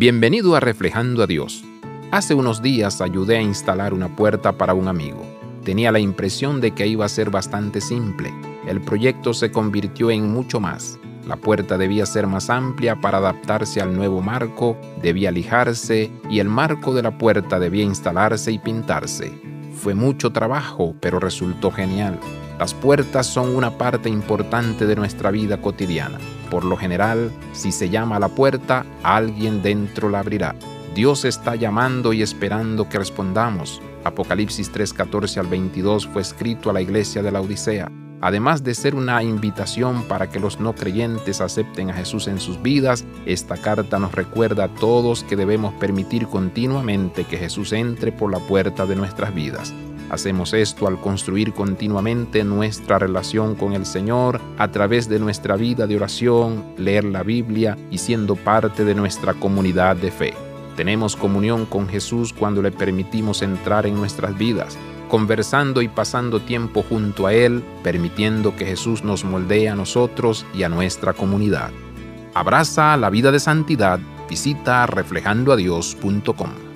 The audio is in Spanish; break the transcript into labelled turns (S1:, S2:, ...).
S1: Bienvenido a Reflejando a Dios. Hace unos días ayudé a instalar una puerta para un amigo. Tenía la impresión de que iba a ser bastante simple. El proyecto se convirtió en mucho más. La puerta debía ser más amplia para adaptarse al nuevo marco, debía lijarse y el marco de la puerta debía instalarse y pintarse. Fue mucho trabajo, pero resultó genial. Las puertas son una parte importante de nuestra vida cotidiana. Por lo general, si se llama a la puerta, alguien dentro la abrirá. Dios está llamando y esperando que respondamos. Apocalipsis 3:14 al 22 fue escrito a la iglesia de la Odisea. Además de ser una invitación para que los no creyentes acepten a Jesús en sus vidas, esta carta nos recuerda a todos que debemos permitir continuamente que Jesús entre por la puerta de nuestras vidas. Hacemos esto al construir continuamente nuestra relación con el Señor a través de nuestra vida de oración, leer la Biblia y siendo parte de nuestra comunidad de fe. Tenemos comunión con Jesús cuando le permitimos entrar en nuestras vidas, conversando y pasando tiempo junto a Él, permitiendo que Jesús nos moldee a nosotros y a nuestra comunidad. Abraza la vida de santidad, visita reflejandoadios.com.